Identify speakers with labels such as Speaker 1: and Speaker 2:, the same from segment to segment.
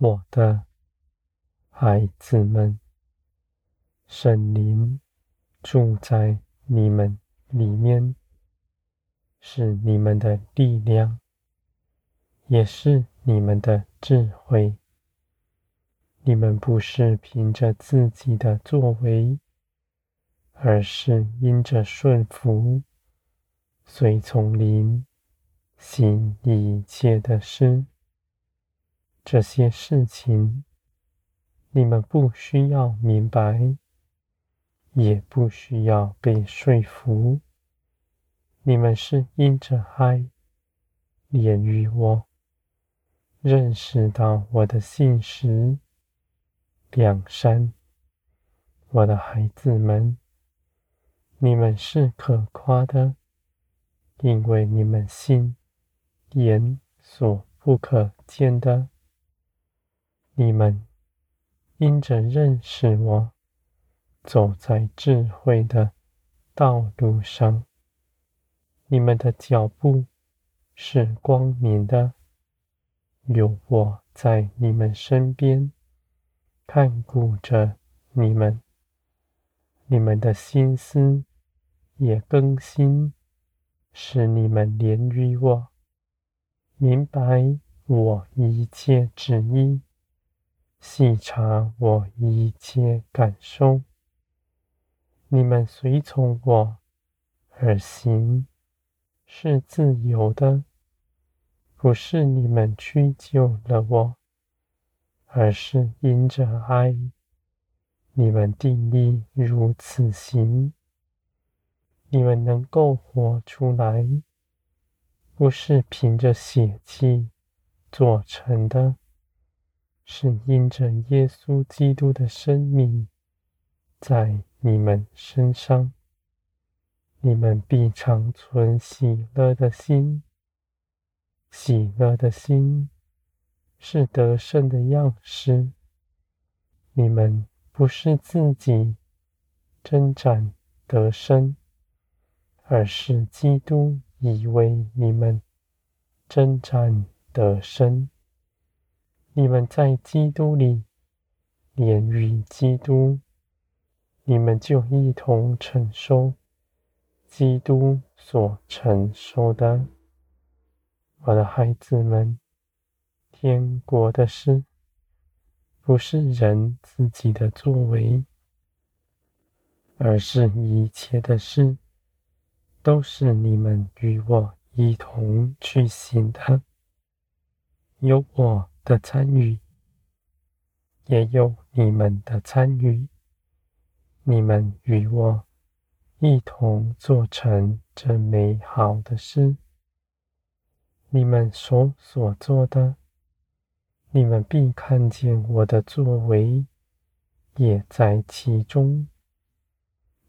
Speaker 1: 我的孩子们，圣灵住在你们里面，是你们的力量，也是你们的智慧。你们不是凭着自己的作为，而是因着顺服，随从灵行一切的事。这些事情，你们不需要明白，也不需要被说服。你们是因着爱连于我，认识到我的信实良善，我的孩子们，你们是可夸的，因为你们心眼所不可见的。你们因着认识我，走在智慧的道路上。你们的脚步是光明的，有我在你们身边看顾着你们。你们的心思也更新，使你们连于我，明白我一切旨意。细察我一切感受，你们随从我而行，是自由的，不是你们屈就了我，而是因着爱，你们定义如此行。你们能够活出来，不是凭着血气做成的。是因着耶稣基督的生命在你们身上，你们必常存喜乐的心。喜乐的心是得胜的样式。你们不是自己征战得胜，而是基督已为你们征战得胜。你们在基督里连于基督，你们就一同承受基督所承受的。我的孩子们，天国的事不是人自己的作为，而是一切的事都是你们与我一同去行的。有我的参与，也有你们的参与。你们与我一同做成这美好的事。你们所所做的，你们必看见我的作为也在其中。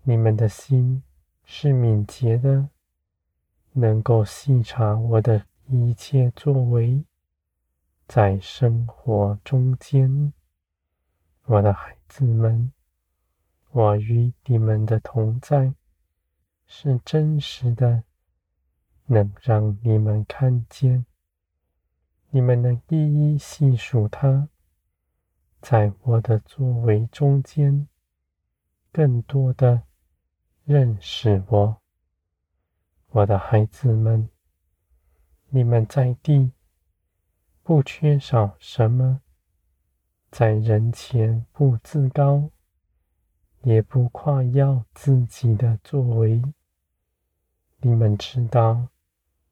Speaker 1: 你们的心是敏捷的，能够细察我的一切作为。在生活中间，我的孩子们，我与你们的同在是真实的，能让你们看见，你们能一一细数它，在我的作为中间，更多的认识我，我的孩子们，你们在地。不缺少什么，在人前不自高，也不夸耀自己的作为。你们知道，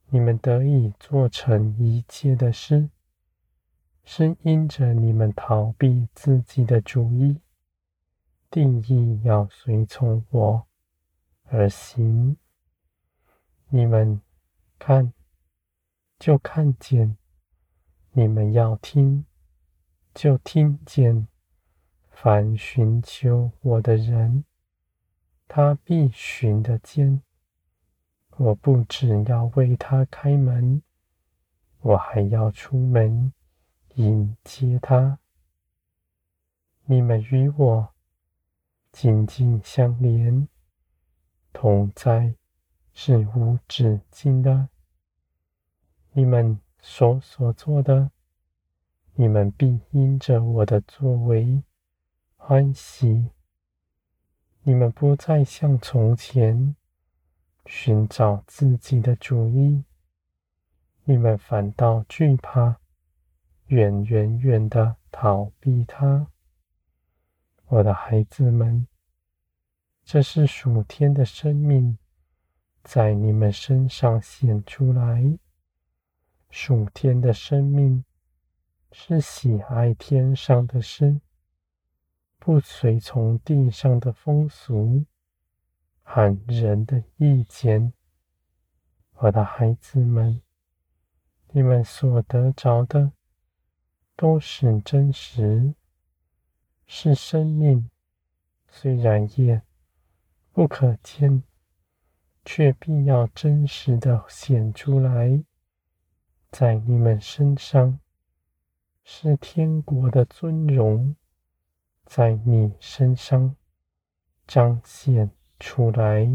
Speaker 1: 你们得以做成一切的事，是因着你们逃避自己的主意，定义要随从我而行。你们看，就看见。你们要听，就听见。凡寻求我的人，他必寻得见。我不只要为他开门，我还要出门迎接他。你们与我紧紧相连，同在是无止境的。你们所所做的，你们必因着我的作为欢喜。你们不再像从前寻找自己的主意，你们反倒惧怕，远远远的逃避他。我的孩子们，这是属天的生命在你们身上显出来。属天的生命是喜爱天上的事。不随从地上的风俗和人的意见，我的孩子们，你们所得着的都是真实，是生命。虽然也不可见，却必要真实的显出来，在你们身上，是天国的尊荣。在你身上彰显出来。